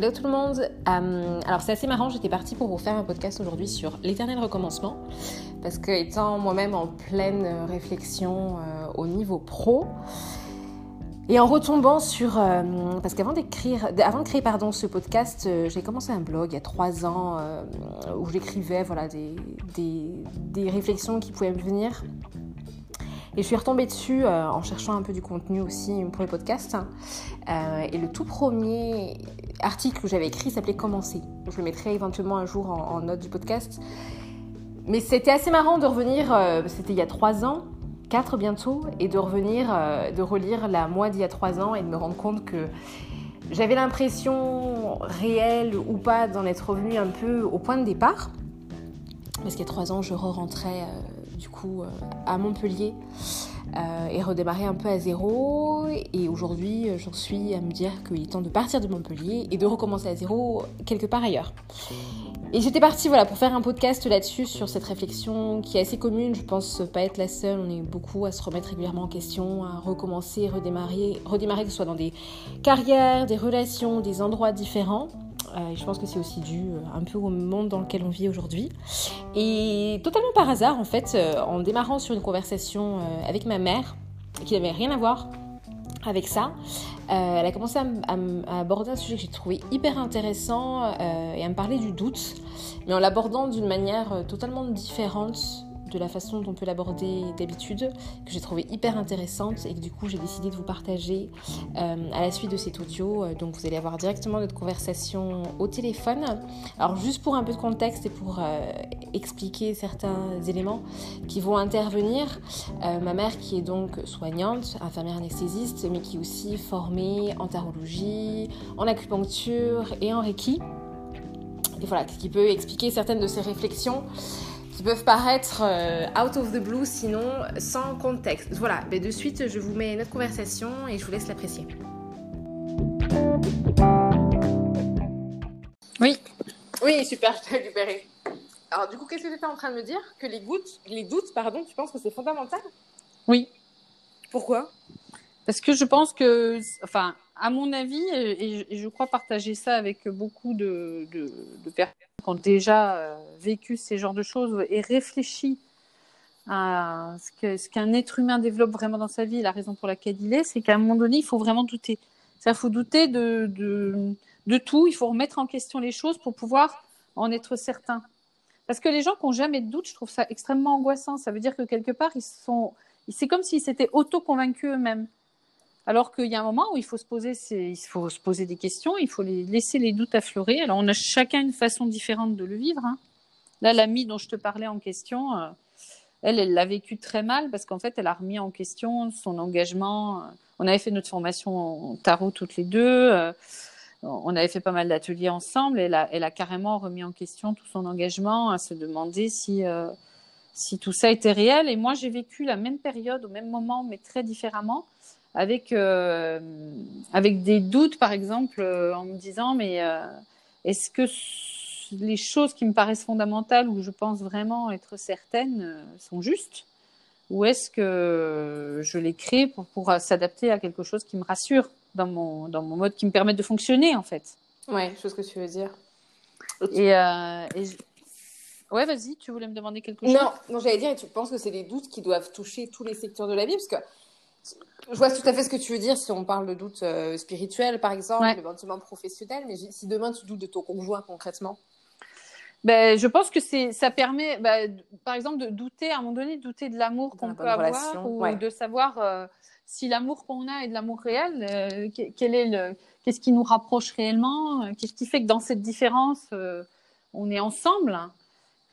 hello tout le monde. Euh, alors c'est assez marrant, j'étais partie pour vous faire un podcast aujourd'hui sur l'éternel recommencement parce que étant moi-même en pleine réflexion euh, au niveau pro et en retombant sur euh, parce qu'avant d'écrire, avant de créer pardon ce podcast, j'ai commencé un blog il y a trois ans où j'écrivais voilà des, des, des réflexions qui pouvaient me venir et je suis retombée dessus euh, en cherchant un peu du contenu aussi pour le podcast. Euh, et le tout premier article que j'avais écrit s'appelait Commencer. Je le mettrai éventuellement un jour en, note du podcast. Mais c'était assez marrant de revenir, euh, c'était il y a trois ans, quatre bientôt, et de revenir, de relire la moi d'il y a trois ans et de me rendre compte que j'avais l'impression, réelle ou pas, d'en être revenue un peu au point de départ. Parce qu'il y a trois ans, je re-rentrais du coup euh, à Montpellier euh, et redémarrer un peu à zéro. Et aujourd'hui, j'en suis à me dire qu'il est temps de partir de Montpellier et de recommencer à zéro quelque part ailleurs. Et j'étais partie voilà, pour faire un podcast là-dessus, sur cette réflexion qui est assez commune. Je pense pas être la seule. On est beaucoup à se remettre régulièrement en question, à recommencer, redémarrer, redémarrer que ce soit dans des carrières, des relations, des endroits différents. Euh, je pense que c'est aussi dû euh, un peu au monde dans lequel on vit aujourd'hui. Et totalement par hasard, en fait, euh, en démarrant sur une conversation avec ma mère, qui n'avait rien à voir avec ça, elle a commencé à, aborder un sujet que j'ai trouvé hyper intéressant et à me parler du doute, mais en l'abordant d'une manière totalement différente de la façon dont on peut l'aborder d'habitude, que j'ai trouvé hyper intéressante et que du coup j'ai décidé de vous partager euh, à la suite de cet audio. Euh, donc vous allez avoir directement notre conversation au téléphone. Alors juste pour un peu de contexte et pour euh, expliquer certains éléments qui vont intervenir, ma mère qui est donc soignante, infirmière anesthésiste, mais qui est aussi formée en tarologie, en acupuncture et en reiki. Et voilà, ce qui peut expliquer certaines de ses réflexions peuvent paraître euh, out of the blue, sinon sans contexte. Voilà, mais de suite, je vous mets notre conversation et je vous laisse l'apprécier. Oui. Oui, super, je t'ai récupéré. Alors, du coup, qu'est-ce que tu étais en train de me dire? Que les, gouttes, les doutes, pardon, tu penses que c'est fondamental? Oui. Pourquoi? Parce que je pense que, enfin, à mon avis, et je crois partager ça avec beaucoup de, personnes qui ont déjà euh, vécu ces genres de choses et réfléchi à ce qu'un être humain développe vraiment dans sa vie, la raison pour laquelle il est, c'est qu'à un moment donné, il faut vraiment douter. Il faut douter de, tout, il faut remettre en question les choses pour pouvoir en être certain. Parce que les gens qui n'ont jamais de doute, je trouve ça extrêmement angoissant. Ça veut dire que quelque part, ils sont, c'est comme s'ils s'étaient auto-convaincus eux-mêmes. Alors qu'il y a un moment où il faut se poser, des questions, il faut laisser les doutes affleurer. Alors on a chacun une façon différente de le vivre. Hein. Là, l'amie dont je te parlais en question, euh, elle, elle l'a vécu très mal parce qu'en fait, elle a remis en question son engagement. On avait fait notre formation en tarot toutes les deux. Euh, on avait fait pas mal d'ateliers ensemble. Elle a, elle a carrément remis en question tout son engagement, à se demander si, euh, si tout ça était réel. Et moi, j'ai vécu la même période au même moment, mais très différemment avec, avec des doutes, par exemple, en me disant, mais est-ce que les choses qui me paraissent fondamentales ou je pense vraiment être certaines euh, sont justes? Ou est-ce que je les crée pour, pour s'adapter à quelque chose qui me rassure dans mon, dans mon mode, qui me permet de fonctionner en fait? Ouais, chose que tu veux dire. Et, euh, Ouais, vas-y, tu voulais me demander quelque chose? Non, non j'allais dire, et tu penses que c'est des doutes qui doivent toucher tous les secteurs de la vie? Parce que je vois tout à fait ce que tu veux dire si on parle de doute euh, spirituel, par exemple, ouais. éventuellement professionnel, mais si demain tu doutes de ton conjoint concrètement? Ben, je pense que c'est, ça permet, ben, par exemple, de douter, à un moment donné, de douter de l'amour qu'on peut avoir ou de savoir euh, si l'amour qu'on a est de l'amour réel, euh, quel est le, qu'est-ce qui nous rapproche réellement, euh, qu'est-ce qui fait que dans cette différence, on est ensemble?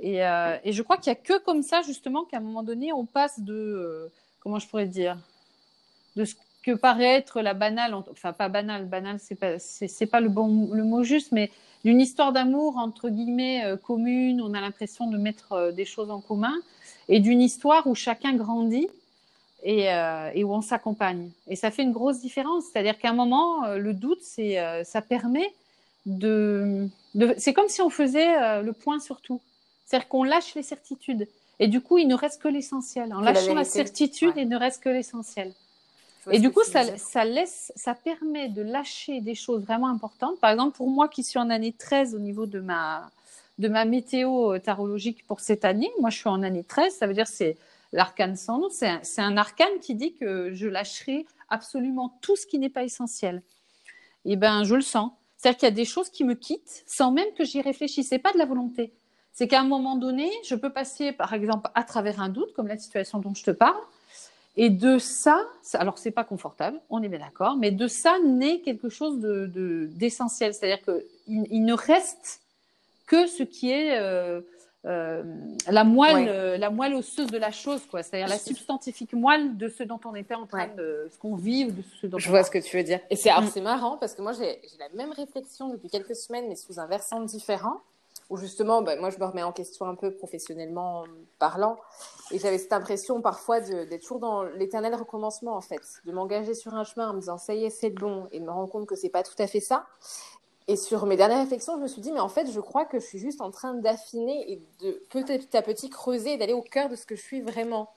Et, et, je crois qu'il n'y a que comme ça, justement, qu'à un moment donné, on passe de, comment je pourrais dire, de ce que paraît être la banale, enfin pas banale, banale, c'est pas, c'est, pas le bon, le mot juste, mais d'une histoire d'amour entre guillemets euh, commune, on a l'impression de mettre euh, des choses en commun, et d'une histoire où chacun grandit et, euh, et où on s'accompagne. Et ça fait une grosse différence. C'est-à-dire qu'à un moment, le doute, c'est, ça permet de, de c'est comme si on faisait le point sur tout. C'est-à-dire qu'on lâche les certitudes. Et du coup, il ne reste que l'essentiel. En lâchant la, certitude, il ne reste que l'essentiel. Et du coup, ça, ça, laisse, ça permet de lâcher des choses vraiment importantes. Par exemple, pour moi qui suis en année 13 au niveau de ma, de ma météo tarologique pour cette année, moi je suis en année 13, ça veut dire c'est l'arcane sans nom, c'est un, un, arcane qui dit que je lâcherai absolument tout ce qui n'est pas essentiel. Et eh ben, je le sens. C'est-à-dire qu'il y a des choses qui me quittent sans même que j'y réfléchisse. C'est pas de la volonté. C'est qu'à un moment donné, je peux passer, par exemple, à travers un doute, comme la situation dont je te parle, et de ça, alors c'est pas confortable, on est bien d'accord, mais de ça naît quelque chose de d'essentiel. C'est-à-dire qu'il il ne reste que ce qui est euh, euh, la moelle, euh, la moelle osseuse de la chose, quoi. C'est-à-dire la substantifique moelle de ce dont on était en train de, ce qu'on vit ou de ce dont. Je vois ce que tu veux dire. Et c'est mm. marrant parce que moi j'ai la même réflexion depuis quelques semaines, mais sous un versant différent. Où justement, bah, moi je me remets en question un peu professionnellement parlant, et j'avais cette impression parfois d'être toujours dans l'éternel recommencement en fait, de m'engager sur un chemin en me disant ça y est c'est bon, et de me rendre compte que c'est pas tout à fait ça. Et sur mes dernières réflexions, je me suis dit, mais en fait, je crois que je suis juste en train d'affiner et de petit à petit creuser et d'aller au cœur de ce que je suis vraiment.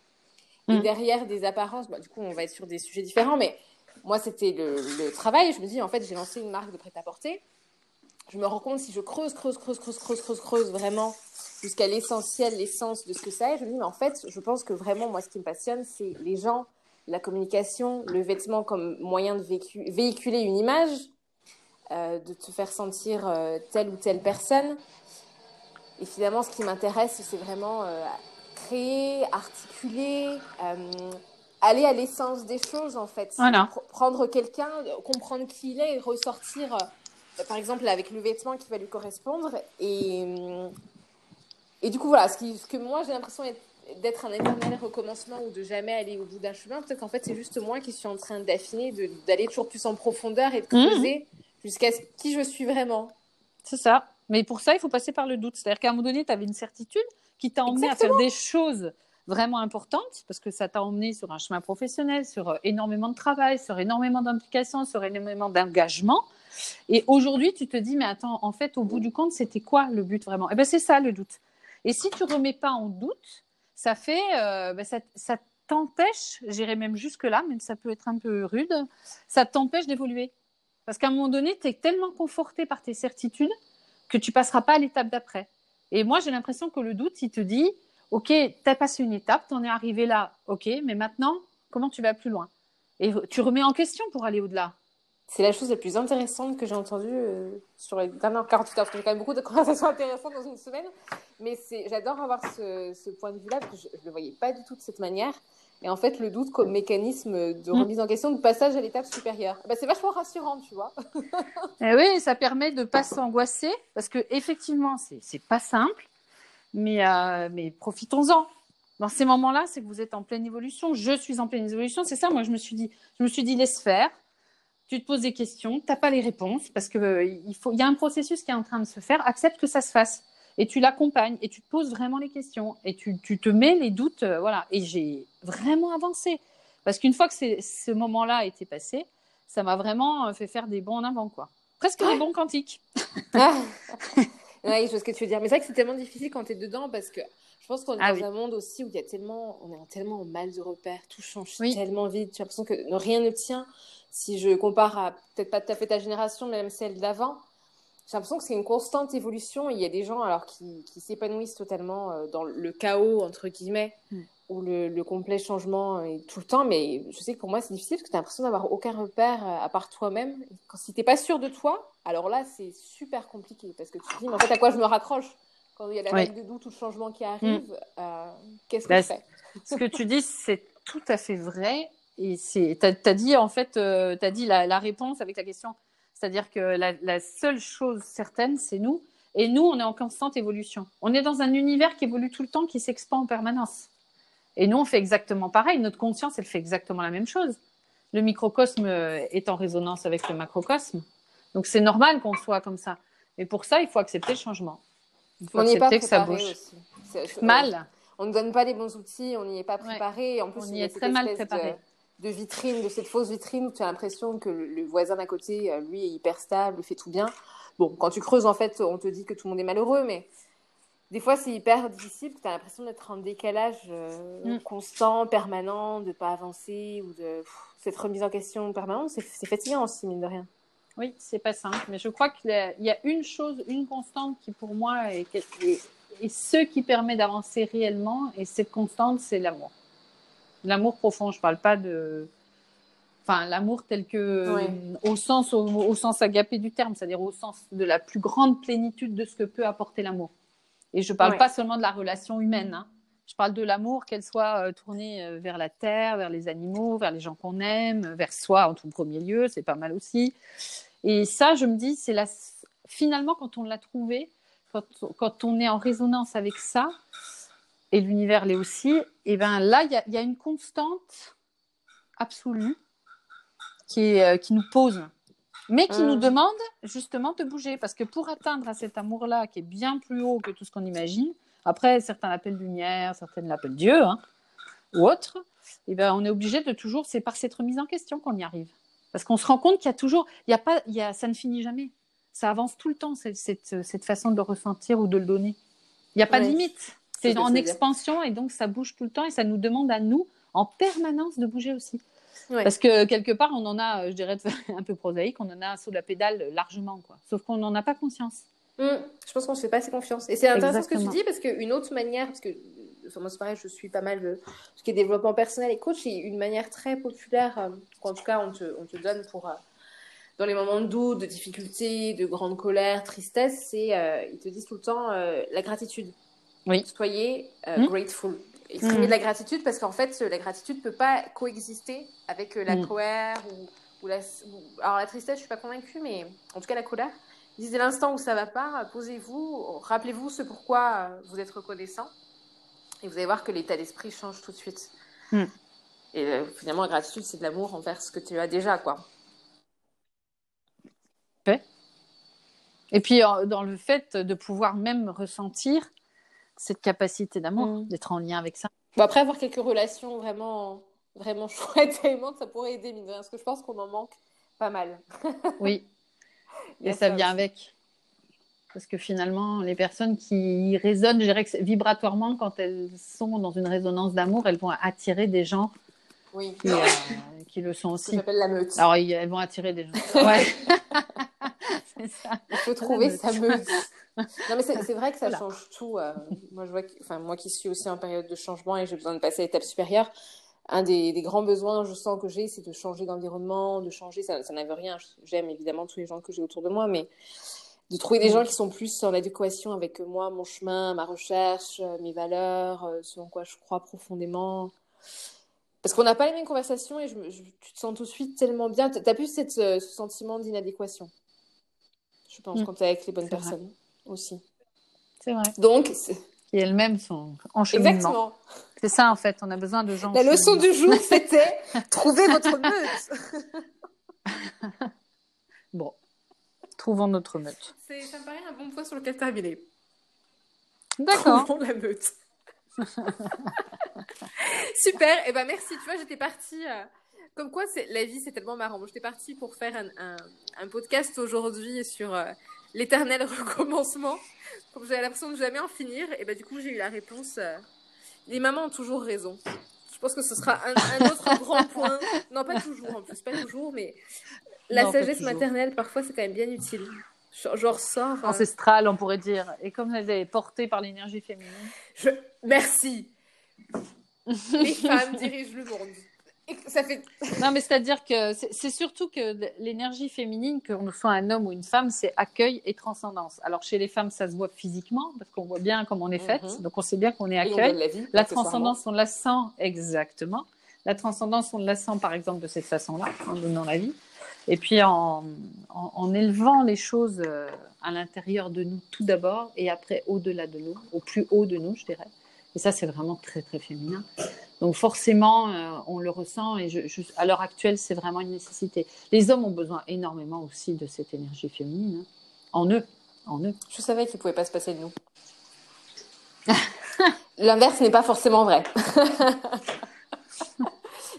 Et mm. derrière des apparences, bah, du coup, on va être sur des sujets différents, mais moi, c'était le, travail. Je me dis, en fait, j'ai lancé une marque de prêt-à-porter. Je me rends compte, si je creuse, creuse, creuse, creuse, creuse, creuse, creuse vraiment jusqu'à l'essentiel, l'essence de ce que ça est, je me dis, mais en fait, je pense que vraiment, moi, ce qui me passionne, c'est les gens, la communication, le vêtement comme moyen de véhiculer une image, euh, de te faire sentir euh, telle ou telle personne. Et finalement, ce qui m'intéresse, c'est vraiment euh, créer, articuler, aller à l'essence des choses, en fait. prendre quelqu'un, comprendre qui il est et ressortir, par exemple, avec le vêtement qui va lui correspondre. Et, et du coup, voilà, ce, qui, ce que moi, j'ai l'impression d'être un éternel recommencement ou de jamais aller au bout d'un chemin, peut-être qu'en fait, c'est juste moi qui suis en train d'affiner, d'aller toujours plus en profondeur et de mmh. creuser jusqu'à qui je suis vraiment. C'est ça. Mais pour ça, il faut passer par le doute. C'est-à-dire qu'à un moment donné, tu avais une certitude qui t'a emmené à faire des choses vraiment importantes, parce que ça t'a emmené sur un chemin professionnel, sur euh, énormément de travail, sur énormément d'implication, sur énormément d'engagement. Et aujourd'hui, tu te dis, mais attends, en fait, au bout du compte, c'était quoi le but vraiment? Eh bien, c'est ça le doute. Et si tu remets pas en doute, ça fait, euh, ben, ça, ça t'empêche, j'irai même jusque-là, mais ça peut être un peu rude, ça t'empêche d'évoluer. Parce qu'à un moment donné, tu es tellement conforté par tes certitudes que tu passeras pas à l'étape d'après. Et moi, j'ai l'impression que le doute, il te dit, OK, tu as passé une étape, tu en es arrivé là, OK, mais maintenant, comment tu vas plus loin? Et tu remets en question pour aller au-delà. C'est la chose la plus intéressante que j'ai entendue euh, sur les dernières 48 heures. J'ai quand même beaucoup de conversations intéressantes dans une semaine. Mais j'adore avoir ce, ce, point de vue-là, parce que je ne le voyais pas du tout de cette manière. Et en fait, le doute comme mécanisme de mm. remise en question, de passage à l'étape supérieure. Bah, c'est vachement rassurant, tu vois. eh oui, ça permet de pas s'angoisser parce que effectivement, c'est pas simple, mais euh, mais profitons-en. Dans ces moments-là, c'est que vous êtes en pleine évolution. Je suis en pleine évolution. C'est ça, moi, je me suis dit, je me suis dit, laisse faire. Tu te poses des questions, t'as pas les réponses parce que euh, il faut, il y a un processus qui est en train de se faire. Accepte que ça se fasse et tu l'accompagnes et tu te poses vraiment les questions et tu, tu te mets les doutes, euh, voilà. Et j'ai vraiment avancé parce qu'une fois que ce moment-là a été passé, ça m'a vraiment euh, fait faire des bons en avant, quoi. Presque des bons quantiques. ah. Je vois ce que tu veux dire. Mais c'est vrai que c'est tellement difficile quand tu es dedans parce que je pense qu'on est ah dans un monde aussi où il y a tellement, on est tellement en mal de repères, tout change tellement vite. J'ai l'impression que rien ne tient. Si je compare à peut-être pas tout à fait ta génération, mais même celle d'avant, j'ai l'impression que c'est une constante évolution. Il y a des gens alors qui, qui s'épanouissent totalement euh, dans le chaos, entre guillemets, mm. ou le, le, complet changement euh, tout le temps. Mais je sais que pour moi, c'est difficile parce que tu as l'impression d'avoir aucun repère euh, à part toi-même. Quand, si tu n'es pas sûr de toi, alors là, c'est super compliqué parce que tu te dis, mais en fait, à quoi je me raccroche? Quand il y a la vague de doute ou le changement qui arrive, mm. qu'est-ce que bah, je fais Ce que tu dis, c'est tout à fait vrai. Et tu as, dit, en fait, tu as dit la, la réponse avec la question c'est-à-dire que la, seule chose certaine, c'est nous. Et nous, on est en constante évolution. On est dans un univers qui évolue tout le temps, qui s'expand en permanence. Et nous, on fait exactement pareil. Notre conscience, elle fait exactement la même chose. Le microcosme est en résonance avec le macrocosme. Donc, c'est normal qu'on soit comme ça. Mais pour ça, il faut accepter le changement. Il faut on accepter pas que ça bouge. Mal. On ne donne pas les bons outils, on n'y est pas préparé. En plus, on y est très mal préparé de vitrine, de cette fausse vitrine où tu as l'impression que le voisin d'à côté, euh, lui, est hyper stable, fait tout bien. Bon, quand tu creuses, en fait, on te dit que tout le monde est malheureux, mais des fois, c'est hyper difficile, tu as l'impression d'être en décalage euh, Mm. constant, permanent, de pas avancer ou de pff, cette remise en question permanente. C'est fatigant aussi, mine de rien. Oui, c'est pas simple, mais je crois qu'il y a- une chose, une constante qui pour moi est, est, est ce qui permet d'avancer réellement, et cette constante, c'est l'amour. L'amour profond, je parle pas de. Enfin, l'amour tel que. Ouais. Au, sens, au, au sens agapé du terme, c'est-à-dire au sens de la plus grande plénitude de ce que peut apporter l'amour. Et je parle Ouais. pas seulement de la relation humaine, hein. Je parle de l'amour, qu'elle soit euh, tournée euh, vers la terre, vers les animaux, vers les gens qu'on aime, vers soi en tout premier lieu, c'est pas mal aussi. Et ça, je me dis, c'est la... finalement, quand on l'a trouvé, quand, quand on est en résonance avec ça, et l'univers l'est aussi, et ben là, il y a, il y a une constante absolue qui, est, euh, qui nous pose, mais qui nous demande justement de bouger. Parce que pour atteindre à cet amour-là, qui est bien plus haut que tout ce qu'on imagine, après, certains l'appellent lumière, certaines l'appellent Dieu, hein, ou autre, et ben, on est obligé de toujours, c'est par cette remise en question qu'on y arrive. Parce qu'on se rend compte qu'il y a toujours, il y a pas, il y a, ça ne finit jamais. Ça avance tout le temps, cette, cette, cette façon de le ressentir ou de le donner. Il n'y a pas de limite. C'est en expansion et donc ça bouge tout le temps et ça nous demande à nous, en permanence, de bouger aussi. Ouais. Parce que quelque part, on en a, je dirais un peu prosaïque, on en a sous la pédale largement. Quoi. Sauf qu'on n'en a pas conscience. Hum, Je pense qu'on se fait pas assez confiance. Et c'est intéressant ce que tu dis parce qu'une autre manière, parce que enfin, moi c'est pareil, je suis pas mal de ce qui est développement personnel et coach, et une manière très populaire, euh, qu'en tout cas on te, on te donne pour euh, dans les moments de doute, de difficulté, de grande colère, tristesse, c'est euh, ils te disent tout le temps euh, la gratitude. Oui. Soyez euh, Mm. grateful. Exprimez Mm. de la gratitude parce qu'en fait la gratitude peut pas coexister avec euh, la Mm. colère ou, ou la ou- alors la tristesse je suis pas convaincue mais en tout cas la colère ils disent dès l'instant où ça va pas, posez-vous, rappelez-vous ce pourquoi euh, vous êtes reconnaissant, et vous allez voir que l'état d'esprit change tout de suite. Mm. Et euh, finalement, la gratitude, c'est de l'amour envers ce que tu as déjà, quoi. Et puis, dans le fait de pouvoir même ressentir cette capacité d'amour, Mm. d'être en lien avec ça. Bon, après, avoir quelques relations vraiment, vraiment chouettes et aimantes, ça pourrait aider, mine de rien, parce que je pense qu'on en manque pas mal. Oui. Et ça vient aussi. avec. Parce que finalement, les personnes qui résonnent, je dirais que vibratoirement, quand elles sont dans une résonance d'amour, elles vont attirer des gens Oui, qui, euh, qui le sont aussi. j'appelle la meute. Alors, elles vont attirer des gens. Ouais. c'est ça. Il faut trouver sa meute. Non, mais c'est c'est vrai que ça Voilà. change tout. euh, moi, je vois que, enfin, moi qui suis aussi en période de changement et j'ai besoin de passer à l'étape supérieure, un des, des grands besoins, je sens que j'ai, c'est de changer d'environnement, de changer. Ça, ça n'avait rien. J'aime évidemment tous les gens que j'ai autour de moi, mais de trouver des gens qui sont plus en adéquation avec moi, mon chemin, ma recherche, euh, mes valeurs, euh, ce en quoi je crois profondément. Parce qu'on n'a pas les mêmes conversations et je, tu te sens tout de suite tellement bien. Tu as plus cette, euh, ce sentiment d'inadéquation, je pense, Mm. quand tu es avec les bonnes vrai. personnes aussi. C'est vrai. Donc, Qui elles-mêmes sont en cheminement. exactement. C'est ça, en fait. On a besoin de gens. en La leçon du jour, c'était trouver votre meute. Bon. Notre meute. C'est- Ça me paraît un bon point sur lequel terminer. D'accord. La meute. Super. Et ben merci. Tu vois, j'étais partie. euh, Comme quoi, c'est la vie, c'est tellement marrant. J'étais partie pour faire un, un- un podcast aujourd'hui sur euh, l'éternel recommencement. Comme j'avais l'impression de jamais en finir. Et ben du coup, j'ai eu la réponse. euh, Les mamans ont toujours raison. Je pense que ce sera un, un autre grand point. Non, pas toujours en plus, pas toujours, mais la Non, sagesse maternelle, parfois, c'est quand même bien utile. Je, je ressors. enfin, Ancestrale, on pourrait dire. Et comme elle est portée par l'énergie féminine. Je... Merci. Les femmes dirigent le monde. Ça fait. Non, mais c'est-à-dire que c'est surtout que l'énergie féminine, qu'on soit un homme ou une femme, c'est accueil et transcendance. Alors chez les femmes, ça se voit physiquement, parce qu'on voit bien comment on est faite, Mhm. donc on sait bien qu'on est accueil. la vie. La transcendance, on la sent exactement. La transcendance, on la sent par exemple de cette façon-là, en donnant la vie. Et puis en, en, élevant les choses euh, à l'intérieur de nous tout d'abord, et après au-delà de nous, au plus haut de nous, je dirais. Et ça, c'est vraiment très, très féminin. Donc forcément, euh, on le ressent, et à l'heure actuelle, c'est vraiment une nécessité. Les hommes ont besoin énormément aussi de cette énergie féminine, hein, en eux, en eux. Je savais qu'il ne pouvait pas se passer de nous. L'inverse n'est pas forcément vrai.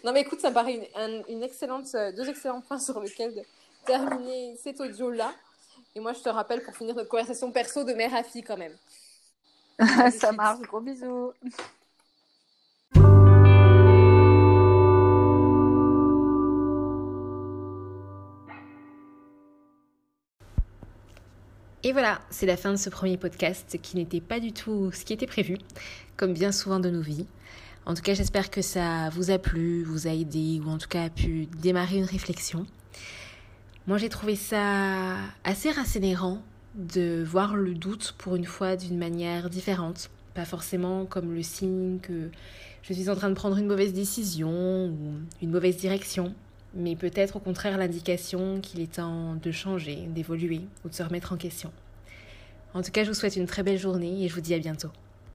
non, mais écoute, ça me paraît une, un- une excellente, euh, deux excellents points sur lesquels de terminer cet audio-là. Et moi, je te rappelle, pour finir notre conversation perso de mère à fille quand même. Ça marche, gros bisous. Et voilà, c'est la fin de ce premier podcast qui n'était pas du tout ce qui était prévu, comme bien souvent de nos vies. En tout cas, j'espère que ça vous a plu, vous a aidé, ou en tout cas a pu démarrer une réflexion. Moi, j'ai trouvé ça assez rassénérant de voir le doute pour une fois d'une manière différente. Pas forcément comme le signe que je suis en train de prendre une mauvaise décision ou une mauvaise direction, mais peut-être au contraire l'indication qu'il est temps de changer, d'évoluer ou de se remettre en question. En tout cas, je vous souhaite une très belle journée et je vous dis à bientôt.